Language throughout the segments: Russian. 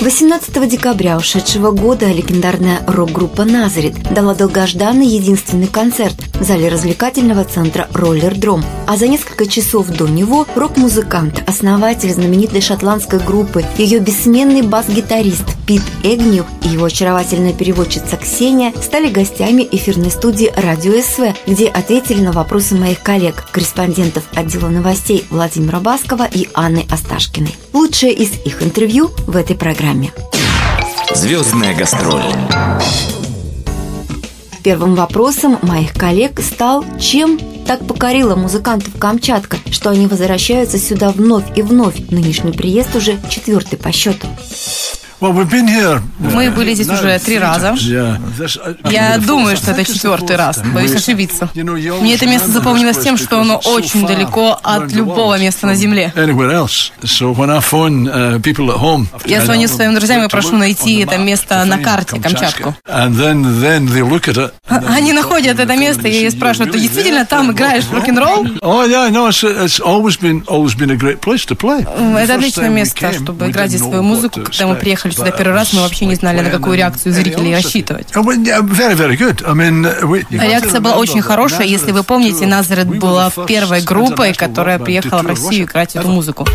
18 декабря ушедшего года легендарная рок-группа «Назарит» дала долгожданный единственный концерт в зале развлекательного центра «Роллер-Дром». А за несколько часов до него рок-музыкант, основатель знаменитой шотландской группы, ее бессменный бас-гитарист Пит Эгню и его очаровательная переводчица Ксения стали гостями эфирной студии «Радио СВ», где ответили на вопросы моих коллег, корреспондентов отдела новостей Владимира Баскова и Анны Осташкиной. Лучшее из их интервью в этой программе. Звездная гастроль. Первым вопросом моих коллег стал, чем так покорила музыкантов Камчатка, что они возвращаются сюда вновь и вновь. Нынешний приезд уже четвертый по счету. Мы были здесь уже три раза. Я думаю, что это четвертый раз. Боюсь ошибиться. Мне это место запомнилось тем, что оно очень далеко от любого места на Земле. Я звоню своим друзьям и прошу найти это место на карте Камчатку. Они находят это место и спрашивают, ты действительно там играешь в рок-н-ролл? Это отличное место, чтобы играть здесь свою музыку. Когда мы приехали приехали сюда первый раз, мы вообще не знали, на какую реакцию зрителей рассчитывать. Реакция была очень хорошая. Если вы помните, Назарет была первой группой, которая приехала в Россию играть эту музыку.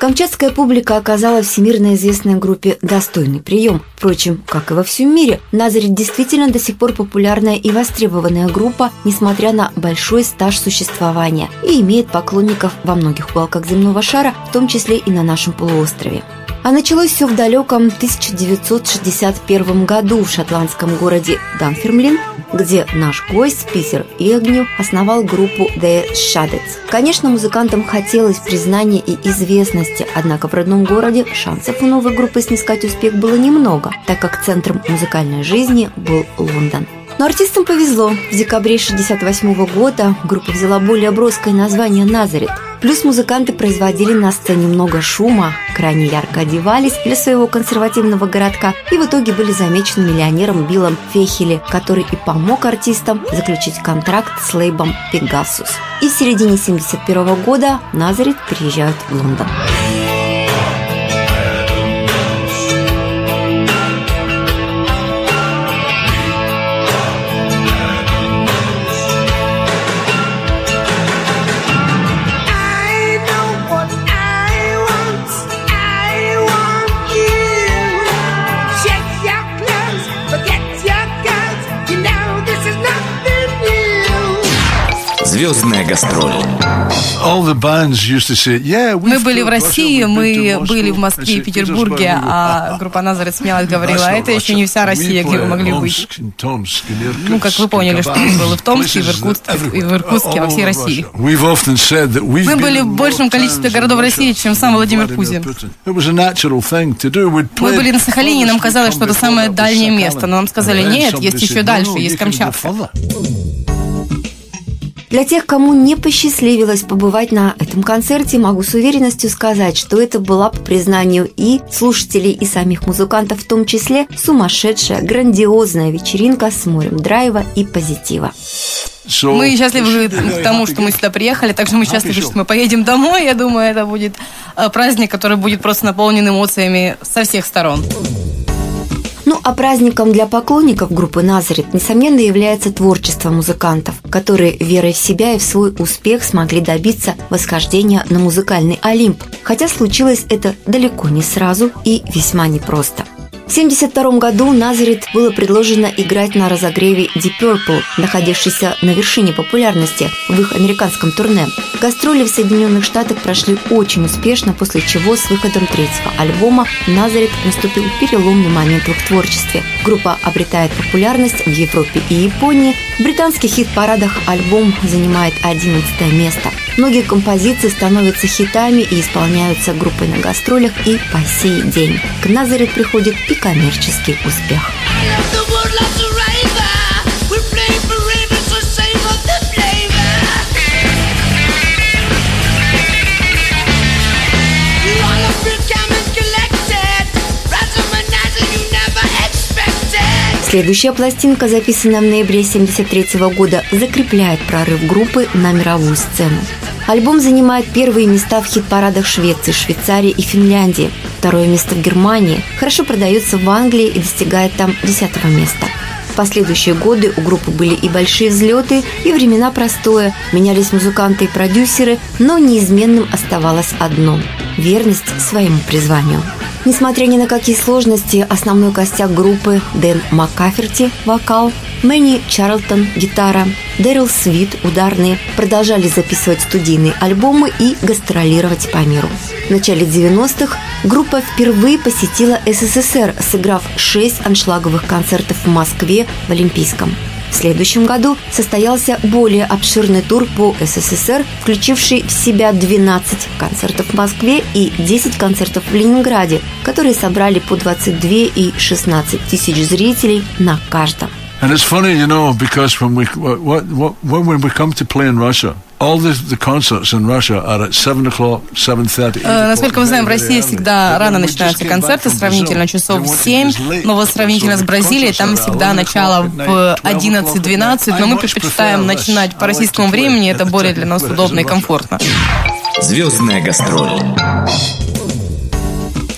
Камчатская публика оказала всемирно известной группе достойный прием. Впрочем, как и во всем мире, Назарет действительно до сих пор популярная и востребованная группа, несмотря на большой стаж существования, и имеет поклонников во многих уголках земного шара, в том числе и на нашем полуострове. А началось все в далеком 1961 году в шотландском городе Данфермлин, где наш гость Питер Игню основал группу The Shadows. Конечно, музыкантам хотелось признания и известности, однако в родном городе шансов у новой группы снискать успех было немного, так как центром музыкальной жизни был Лондон. Но артистам повезло. В декабре 1968 года группа взяла более броское название «Назарет», Плюс музыканты производили на сцене много шума, крайне ярко одевались для своего консервативного городка и в итоге были замечены миллионером Биллом Фехели, который и помог артистам заключить контракт с лейбом «Пегасус». И в середине 1971 года Назарит приезжают в Лондон. Звездная гастроль. Мы были в России, мы были в Москве и Петербурге, а группа Назарет смеялась, говорила, а это еще не вся Россия, где вы могли быть. Ну, как вы поняли, что мы были в Томске, и в Иркутске, и в Иркутске, во всей России. Мы были в большем количестве городов России, чем сам Владимир Путин. Мы были на Сахалине, и нам казалось, что это самое дальнее место, но нам сказали, нет, есть еще дальше, есть Камчатка. Для тех, кому не посчастливилось побывать на этом концерте, могу с уверенностью сказать, что это была, по признанию и слушателей, и самих музыкантов в том числе, сумасшедшая, грандиозная вечеринка с морем драйва и позитива. Мы счастливы к тому, что мы сюда приехали, также мы счастливы, что мы поедем домой. Я думаю, это будет э, праздник, который будет просто наполнен эмоциями со всех сторон. Ну а праздником для поклонников группы «Назарет» несомненно является творчество музыкантов, которые верой в себя и в свой успех смогли добиться восхождения на музыкальный Олимп, хотя случилось это далеко не сразу и весьма непросто. В 1972 году Назарит было предложено играть на разогреве Deep Purple, находившейся на вершине популярности в их американском турне. Гастроли в Соединенных Штатах прошли очень успешно, после чего с выходом третьего альбома Назарит наступил переломный момент в их творчестве. Группа обретает популярность в Европе и Японии. В британских хит-парадах альбом занимает 11 место. Многие композиции становятся хитами и исполняются группой на гастролях и по сей день. К назаре приходит и коммерческий успех. Следующая пластинка, записанная в ноябре 1973 года, закрепляет прорыв группы на мировую сцену. Альбом занимает первые места в хит-парадах Швеции, Швейцарии и Финляндии. Второе место в Германии. Хорошо продается в Англии и достигает там десятого места. В последующие годы у группы были и большие взлеты, и времена простое. Менялись музыканты и продюсеры, но неизменным оставалось одно – верность своему призванию. Несмотря ни на какие сложности, основной костяк группы Дэн Маккаферти – вокал, Мэнни Чарлтон – гитара, Дэрил Свит – ударные – продолжали записывать студийные альбомы и гастролировать по миру. В начале 90-х группа впервые посетила СССР, сыграв шесть аншлаговых концертов в Москве в Олимпийском. В следующем году состоялся более обширный тур по СССР, включивший в себя 12 концертов в Москве и 10 концертов в Ленинграде, которые собрали по 22 и 16 тысяч зрителей на каждом. And it's funny, you know, because when we what, what, when we come to play in Russia, all the, the concerts in Russia are at 7 o'clock, 7.30. Uh, насколько мы знаем, в России всегда рано начинаются концерты, сравнительно часов в 7, но вот сравнительно с Бразилией, там всегда начало в 11-12, но мы предпочитаем начинать по российскому времени, это более для нас удобно и комфортно. Звездная гастроль.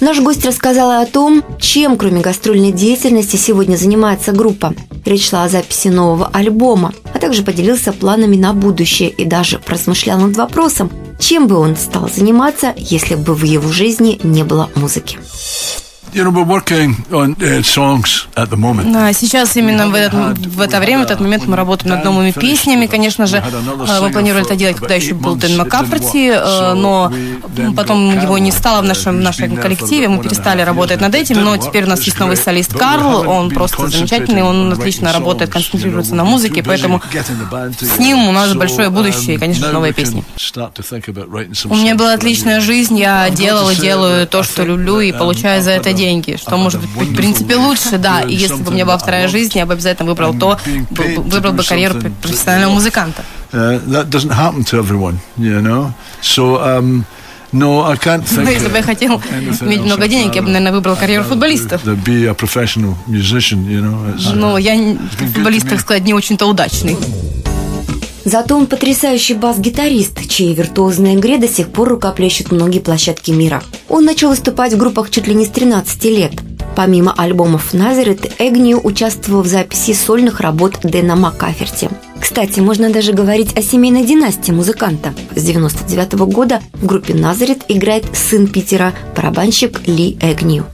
Наш гость рассказала о том, чем, кроме гастрольной деятельности, сегодня занимается группа. Речь шла о записи нового альбома, а также поделился планами на будущее и даже размышлял над вопросом, чем бы он стал заниматься, если бы в его жизни не было музыки. You know, we're working on uh, songs at the moment. Да, сейчас именно в, этот, в это время, в этот момент мы работаем над новыми песнями. Конечно же, э, мы планировали это делать, когда еще был Дэн Маккаферти, э, но потом его не стало в нашем, в нашем коллективе, мы перестали работать над этим, но теперь у нас есть новый солист Карл, он просто замечательный, он отлично работает, концентрируется на музыке, поэтому с ним у нас большое будущее и, конечно, новые песни. У меня была отличная жизнь, я делал и делаю то, что люблю, и получаю за это деньги деньги, что может быть в принципе лучше, да. И если бы у меня была вторая жизнь, я бы обязательно выбрал то, выбрал бы карьеру профессионального музыканта. Uh, that doesn't happen to everyone, you know. So, um, no, I can't think. Если бы я хотел иметь много денег, я бы, наверное, выбрал карьеру футболиста. Be a professional musician, you know. Ну, я футболист, так сказать, не очень-то удачный. Зато он потрясающий бас-гитарист, чьей виртуозной игре до сих пор рукоплещут многие площадки мира. Он начал выступать в группах чуть ли не с 13 лет. Помимо альбомов Назарет, Эгнию участвовал в записи сольных работ Дэна Маккаферти. Кстати, можно даже говорить о семейной династии музыканта. С 99 -го года в группе Назарет играет сын Питера, барабанщик Ли Эгнию.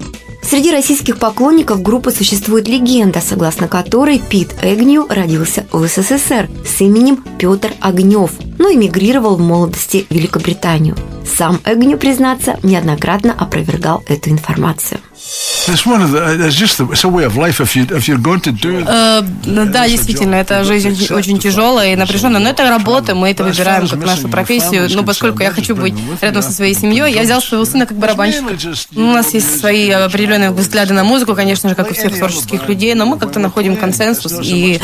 Среди российских поклонников группы существует легенда, согласно которой Пит Эгню родился в СССР с именем Петр Огнев, но эмигрировал в молодости в Великобританию. Сам Эгню, признаться, неоднократно опровергал эту информацию. Да, действительно, это жизнь очень тяжелая и напряженная, но это работа, мы это выбираем как нашу профессию. Но поскольку я хочу быть рядом со своей семьей, я взял своего сына как барабанщика. У нас есть свои определенные взгляды на музыку, конечно же, как у всех творческих людей, но мы как-то находим консенсус, и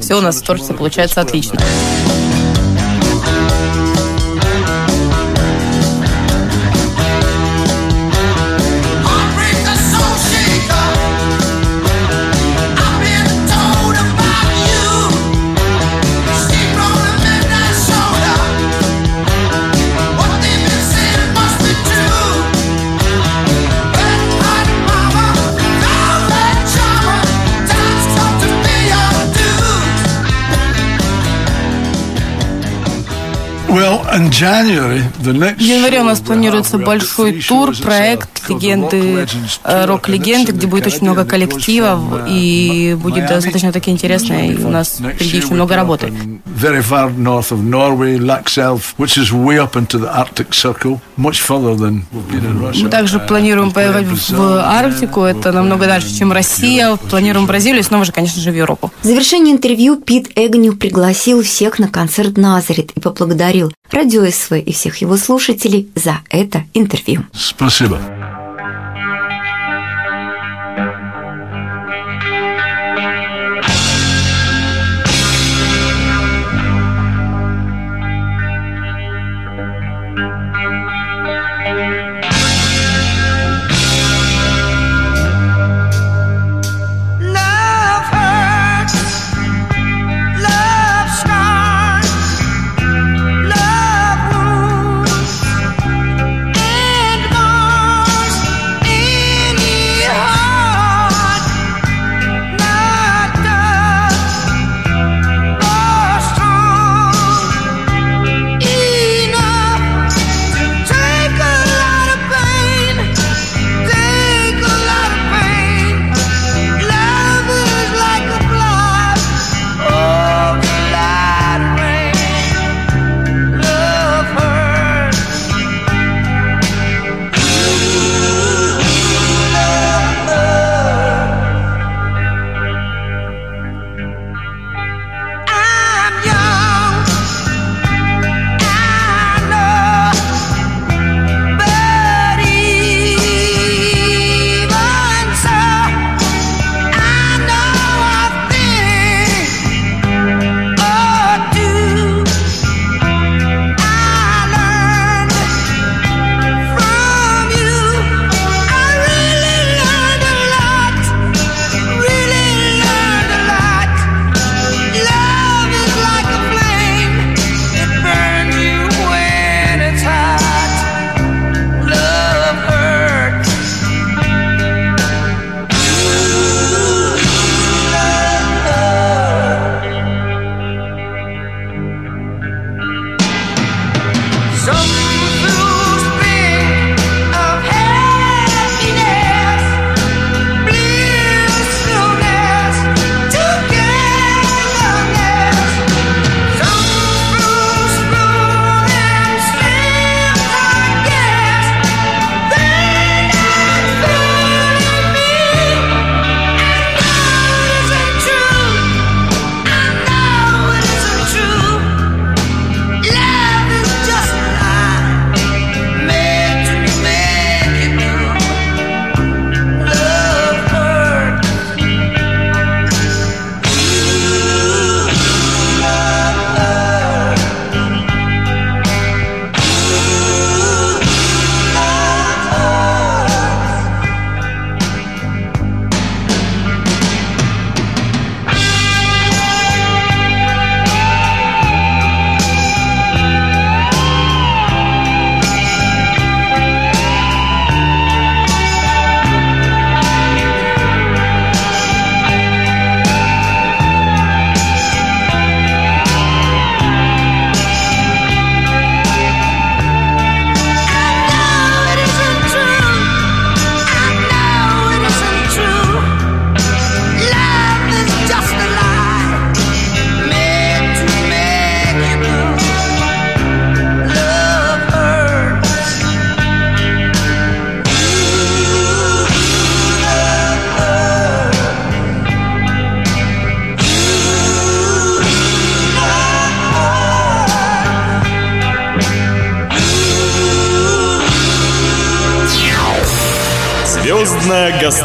все у нас в творчестве получается отлично. В январе у нас планируется большой тур, проект легенды, э, рок-легенды, где будет очень много коллективов, и будет достаточно таки интересно, и у нас впереди еще много работы. Мы также планируем поехать в Арктику, это намного дальше, чем Россия, планируем Бразилию и снова же, конечно же, в Европу. В завершении интервью Пит Эгню пригласил всех на концерт Назарет и поблагодарил Радио СВ и всех его слушателей за это интервью. Спасибо.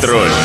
Гастроль.